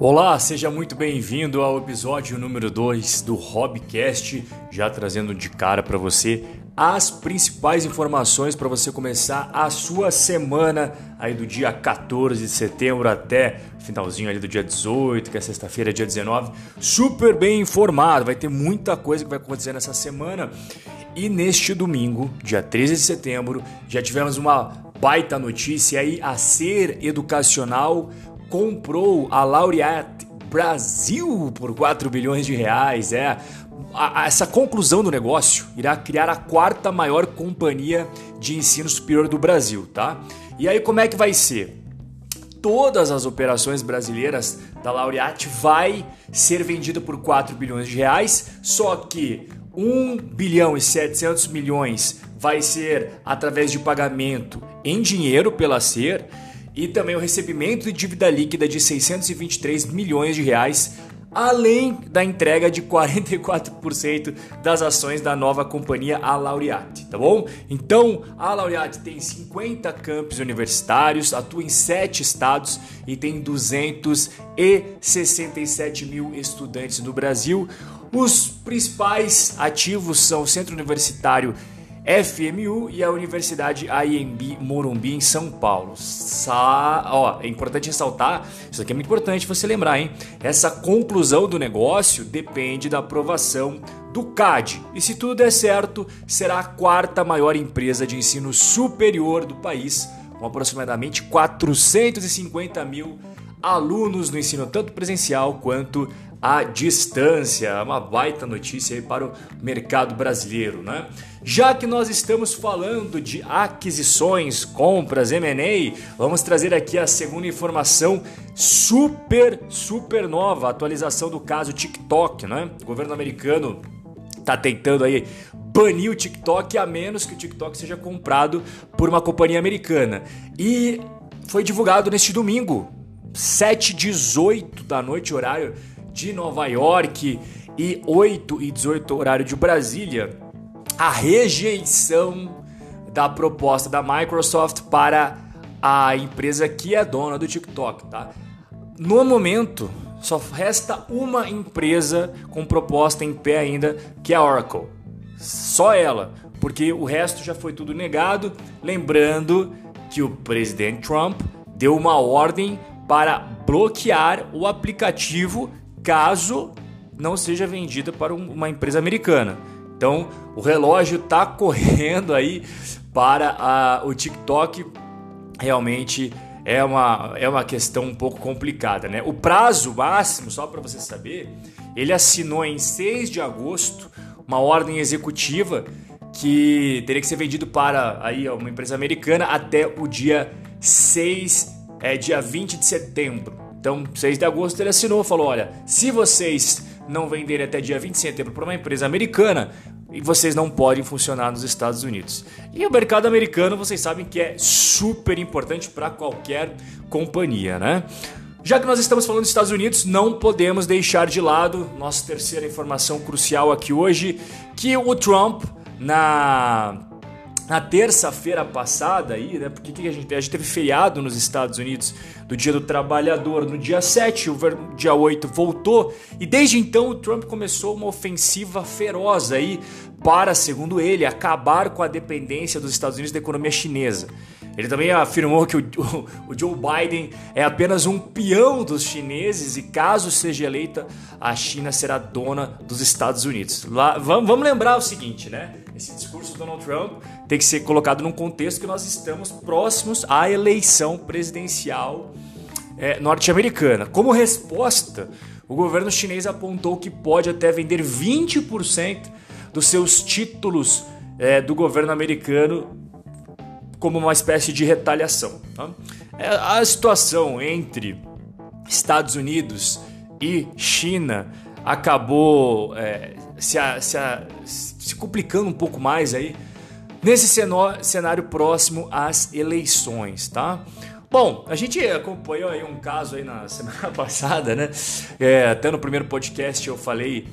Olá, seja muito bem-vindo ao episódio número 2 do Hobbycast, já trazendo de cara para você as principais informações para você começar a sua semana aí do dia 14 de setembro até finalzinho ali do dia 18, que é sexta-feira, dia 19, super bem informado. Vai ter muita coisa que vai acontecer nessa semana. E neste domingo, dia 13 de setembro, já tivemos uma baita notícia aí a ser educacional comprou a Laureate Brasil por 4 bilhões de reais. É, essa conclusão do negócio irá criar a quarta maior companhia de ensino superior do Brasil, tá? E aí como é que vai ser? Todas as operações brasileiras da Laureate vai ser vendida por 4 bilhões de reais, só que 1 bilhão e 700 milhões vai ser através de pagamento em dinheiro pela SER e também o recebimento de dívida líquida de 623 milhões de reais, além da entrega de 44% das ações da nova companhia a Laureate, tá bom? Então, a Laureate tem 50 campos universitários, atua em 7 estados e tem 267 mil estudantes no Brasil. Os principais ativos são o Centro Universitário FMU e a Universidade IMB Morumbi em São Paulo. Sa ó, é importante ressaltar, isso aqui é muito importante você lembrar, hein? Essa conclusão do negócio depende da aprovação do CAD. E se tudo der certo, será a quarta maior empresa de ensino superior do país, com aproximadamente 450 mil alunos no ensino tanto presencial quanto à distância. Uma baita notícia aí para o mercado brasileiro, né? Já que nós estamos falando de aquisições, compras, M&A, vamos trazer aqui a segunda informação super, super nova, atualização do caso TikTok, né? O governo americano está tentando aí banir o TikTok a menos que o TikTok seja comprado por uma companhia americana. E foi divulgado neste domingo, 7h18 da noite, horário de Nova York, e 8 e 18 horário de Brasília, a rejeição da proposta da Microsoft para a empresa que é dona do TikTok, tá? No momento, só resta uma empresa com proposta em pé ainda, que é a Oracle. Só ela, porque o resto já foi tudo negado. Lembrando que o presidente Trump deu uma ordem para bloquear o aplicativo caso não seja vendida para uma empresa americana. Então, o relógio está correndo aí para a, o TikTok. Realmente é uma, é uma questão um pouco complicada, né? O prazo máximo, só para você saber, ele assinou em 6 de agosto uma ordem executiva que teria que ser vendido para aí uma empresa americana até o dia 6, é, dia 20 de setembro. Então, 6 de agosto ele assinou, falou: olha, se vocês não venderem até dia 20 de setembro para uma empresa americana, vocês não podem funcionar nos Estados Unidos. E o mercado americano, vocês sabem que é super importante para qualquer companhia, né? Já que nós estamos falando dos Estados Unidos, não podemos deixar de lado nossa terceira informação crucial aqui hoje, que o Trump na na terça-feira passada aí, né? Porque que a gente, a gente teve feriado nos Estados Unidos do Dia do Trabalhador no dia 7, o dia 8 voltou, e desde então o Trump começou uma ofensiva feroz aí para, segundo ele, acabar com a dependência dos Estados Unidos da economia chinesa. Ele também afirmou que o, o, o, Joe Biden é apenas um peão dos chineses e, caso seja eleita, a China será dona dos Estados Unidos. Lá, vamos, vamos lembrar o seguinte, né? Esse discurso do Donald Trump tem que ser colocado num contexto que nós estamos próximos à eleição presidencial é, norte-americana. Como resposta, o governo chinês apontou que pode até vender 20% dos seus títulos é, do governo americano como uma espécie de retaliação. Tá? É, a situação entre Estados Unidos e China acabou é, se, se, se, complicando um pouco mais aí nesse cenário próximo às eleições, tá? Bom, a gente acompanhou aí um caso aí na semana passada, né? É, até no primeiro podcast eu falei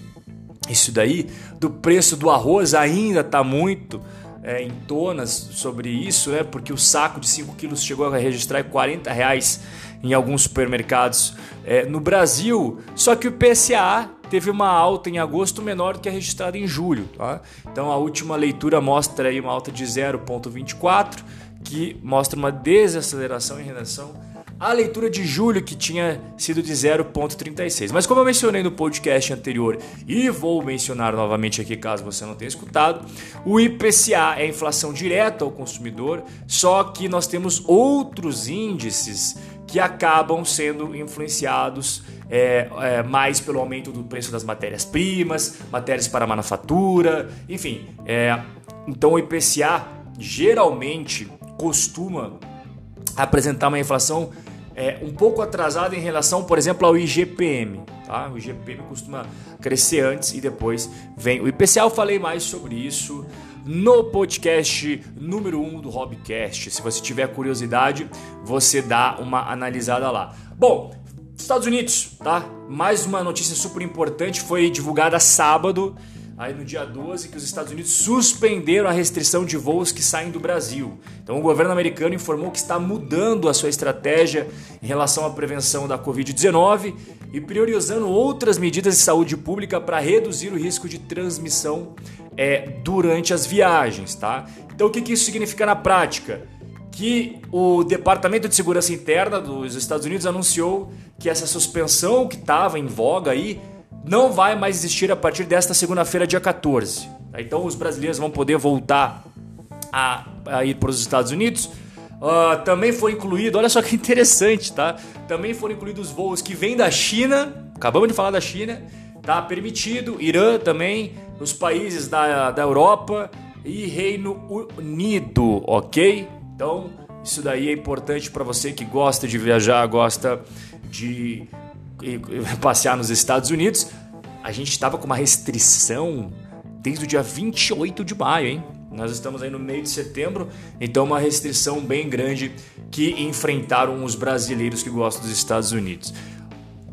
isso daí do preço do arroz ainda tá muito é, em tonas sobre isso, né? Porque o saco de 5 quilos chegou a registrar 40 reais em alguns supermercados é, no Brasil. Só que o PSA teve uma alta em agosto menor do que a registrada em julho. Tá? Então a última leitura mostra aí uma alta de 0,24, que mostra uma desaceleração em relação à leitura de julho, que tinha sido de 0,36. Mas como eu mencionei no podcast anterior e vou mencionar novamente aqui caso você não tenha escutado, o IPCA é a inflação direta ao consumidor, só que nós temos outros índices que acabam sendo influenciados é, é, mais pelo aumento do preço das matérias-primas, matérias para manufatura, enfim. É, então o IPCA geralmente costuma apresentar uma inflação é, um pouco atrasada em relação, por exemplo, ao IGPM. Tá? O IGPM costuma crescer antes e depois vem o IPCA. Eu falei mais sobre isso no podcast número 1 um do Hobbycast. Se você tiver curiosidade, você dá uma analisada lá. Bom, Estados Unidos, tá? Mais uma notícia super importante foi divulgada sábado, aí no dia 12, que os Estados Unidos suspenderam a restrição de voos que saem do Brasil. Então o governo americano informou que está mudando a sua estratégia em relação à prevenção da Covid-19 e priorizando outras medidas de saúde pública para reduzir o risco de transmissão é, durante as viagens, tá? Então o que, que isso significa na prática? Que o Departamento de Segurança Interna dos Estados Unidos anunciou que essa suspensão que estava em voga aí não vai mais existir a partir desta segunda-feira, dia 14. Tá? Então os brasileiros vão poder voltar a, a ir para os Estados Unidos. Uh, também foi incluído, olha só que interessante, tá? Também foram incluídos voos que vêm da China, acabamos de falar da China, tá permitido, Irã também, os países da, da Europa e Reino Unido, ok? Então, isso daí é importante para você que gosta de viajar, gosta de passear nos Estados Unidos. A gente estava com uma restrição desde o dia 28 de maio, hein? Nós estamos aí no meio de setembro, então uma restrição bem grande que enfrentaram os brasileiros que gostam dos Estados Unidos.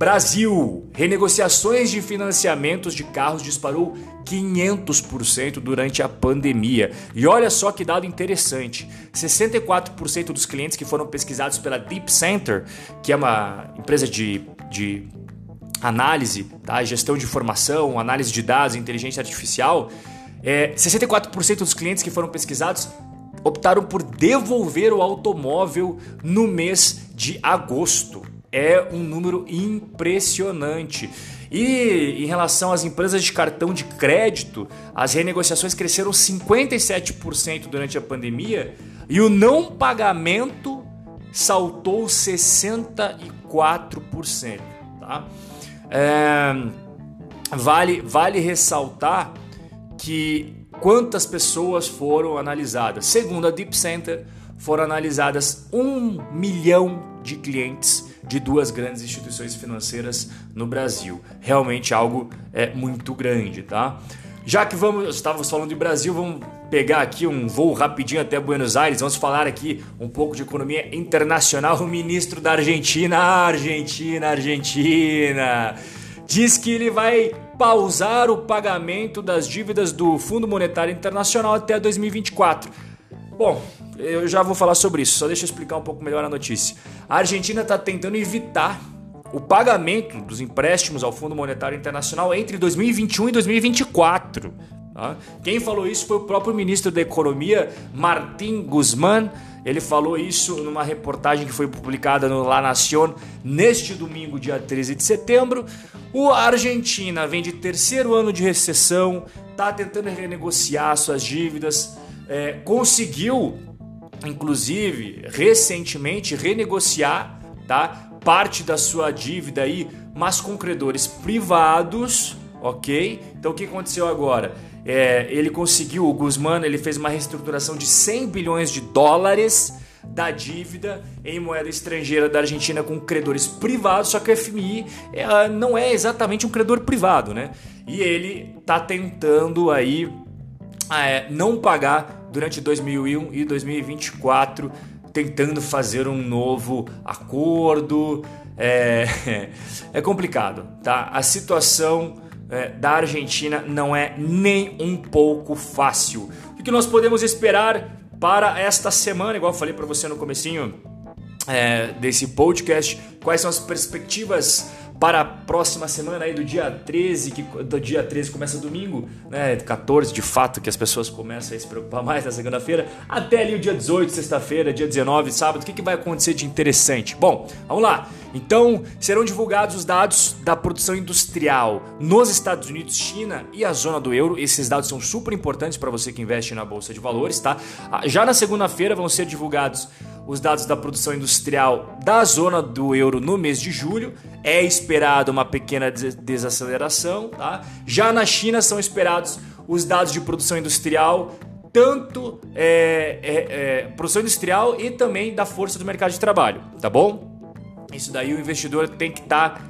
Brasil, renegociações de financiamentos de carros disparou 500% durante a pandemia. E olha só que dado interessante: 64% dos clientes que foram pesquisados pela Deep Center, que é uma empresa de, de análise, tá? gestão de informação, análise de dados, inteligência artificial, é, 64% dos clientes que foram pesquisados optaram por devolver o automóvel no mês de agosto é um número impressionante. E em relação às empresas de cartão de crédito, as renegociações cresceram 57% durante a pandemia e o não pagamento saltou 64%. Tá? É, vale, vale ressaltar que quantas pessoas foram analisadas. Segundo a Deep Center, foram analisadas um milhão de clientes de duas grandes instituições financeiras no Brasil. Realmente algo é muito grande, tá? Já que vamos, estávamos falando de Brasil, vamos pegar aqui um voo rapidinho até Buenos Aires. Vamos falar aqui um pouco de economia internacional. O ministro da Argentina, Argentina, Argentina, diz que ele vai pausar o pagamento das dívidas do Fundo Monetário Internacional até 2024. Bom, eu já vou falar sobre isso, só deixa eu explicar um pouco melhor a notícia. A Argentina está tentando evitar o pagamento dos empréstimos ao Fundo Monetário Internacional entre 2021 e 2024. Tá? Quem falou isso foi o próprio ministro da Economia, Martin Guzmán. Ele falou isso numa reportagem que foi publicada no La Nación neste domingo, dia 13 de setembro. O Argentina vem de terceiro ano de recessão, está tentando renegociar suas dívidas, é, conseguiu inclusive recentemente renegociar, tá? Parte da sua dívida aí, mas com credores privados, ok? Então o que aconteceu agora? É, ele conseguiu, o Guzman, ele fez uma reestruturação de 100 bilhões de dólares da dívida em moeda estrangeira da Argentina com credores privados, só que o FMI é, não é exatamente um credor privado, né? E ele tá tentando aí é, não pagar durante 2001 e 2024 tentando fazer um novo acordo. É, é complicado, tá? A situação é, da Argentina não é nem um pouco fácil. O que nós podemos esperar para esta semana, igual eu falei para você no comecinho é, desse podcast, quais são as perspectivas para a próxima semana aí do dia 13, que do dia 13 começa domingo, né? 14 de fato que as pessoas começam a se preocupar mais na segunda-feira, até ali o dia 18, sexta-feira, dia 19, sábado. O que, que vai acontecer de interessante? Bom, vamos lá. Então, serão divulgados os dados da produção industrial nos Estados Unidos, China e a zona do euro. Esses dados são super importantes para você que investe na bolsa de valores, tá? Ah, já na segunda-feira vão ser divulgados os dados da produção industrial da zona do euro no mês de julho. É esperado uma pequena desaceleração. Tá? Já na China são esperados os dados de produção industrial, tanto é, é, é, produção industrial e também da força do mercado de trabalho, tá bom? Isso daí o investidor tem que estar tá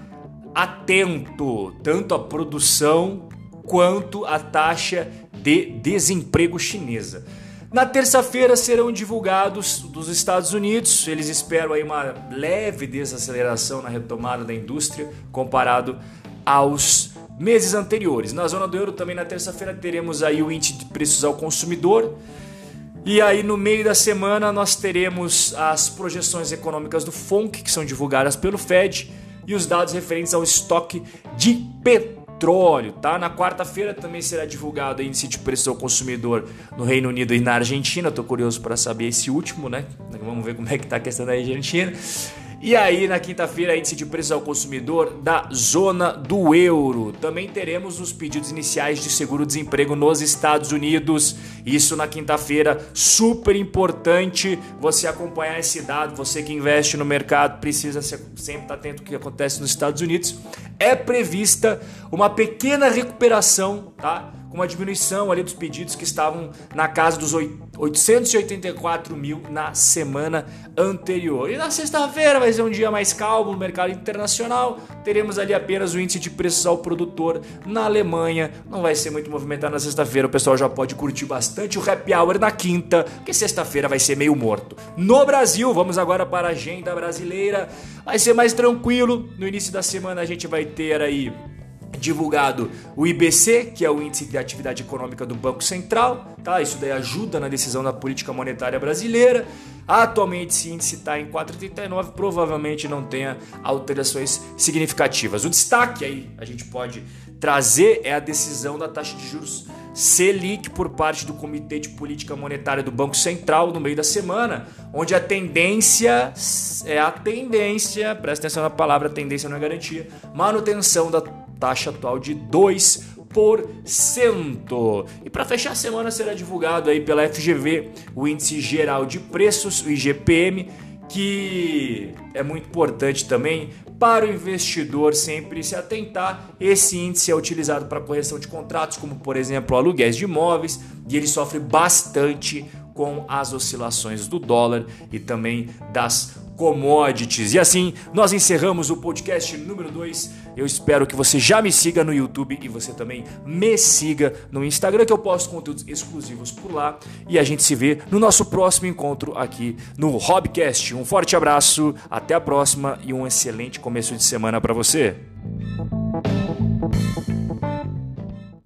atento, tanto à produção quanto à taxa de desemprego chinesa. Na terça-feira serão divulgados dos Estados Unidos. Eles esperam aí uma leve desaceleração na retomada da indústria comparado aos meses anteriores. Na zona do euro também na terça-feira teremos aí o índice de preços ao consumidor. E aí no meio da semana nós teremos as projeções econômicas do FONC que são divulgadas pelo Fed e os dados referentes ao estoque de petróleo petróleo, tá? Na quarta-feira também será divulgado o índice de preço ao consumidor no Reino Unido e na Argentina. Tô curioso para saber esse último, né? Vamos ver como é que tá a questão da Argentina. E aí, na quinta-feira, índice de preço ao consumidor da zona do euro. Também teremos os pedidos iniciais de seguro-desemprego nos Estados Unidos. Isso na quinta-feira, super importante você acompanhar esse dado. Você que investe no mercado precisa sempre estar atento ao que acontece nos Estados Unidos. É prevista uma pequena recuperação, tá? Com uma diminuição ali dos pedidos que estavam na casa dos 884 mil na semana anterior. E na sexta-feira vai ser um dia mais calmo no mercado internacional. Teremos ali apenas o índice de preços ao produtor na Alemanha. Não vai ser muito movimentado na sexta-feira. O pessoal já pode curtir bastante o happy hour na quinta, porque sexta-feira vai ser meio morto. No Brasil, vamos agora para a agenda brasileira. Vai ser mais tranquilo. No início da semana a gente vai ter aí divulgado o IBC, que é o Índice de Atividade Econômica do Banco Central, tá? Isso daí ajuda na decisão da política monetária brasileira. Atualmente esse índice está em 4,39, provavelmente não tenha alterações significativas. O destaque aí a gente pode trazer é a decisão da taxa de juros Selic por parte do Comitê de Política Monetária do Banco Central no meio da semana, onde a tendência é a tendência, presta atenção na palavra, tendência não é garantia, manutenção da taxa atual de 2%. E para fechar a semana será divulgado aí pela FGV o índice geral de preços, o IGPM, que é muito importante também para o investidor sempre se atentar. Esse índice é utilizado para correção de contratos, como por exemplo aluguéis de imóveis, e ele sofre bastante com as oscilações do dólar e também das commodities. E assim, nós encerramos o podcast número 2. Eu espero que você já me siga no YouTube e você também me siga no Instagram, que eu posto conteúdos exclusivos por lá. E a gente se vê no nosso próximo encontro aqui no Hobcast. Um forte abraço, até a próxima e um excelente começo de semana para você.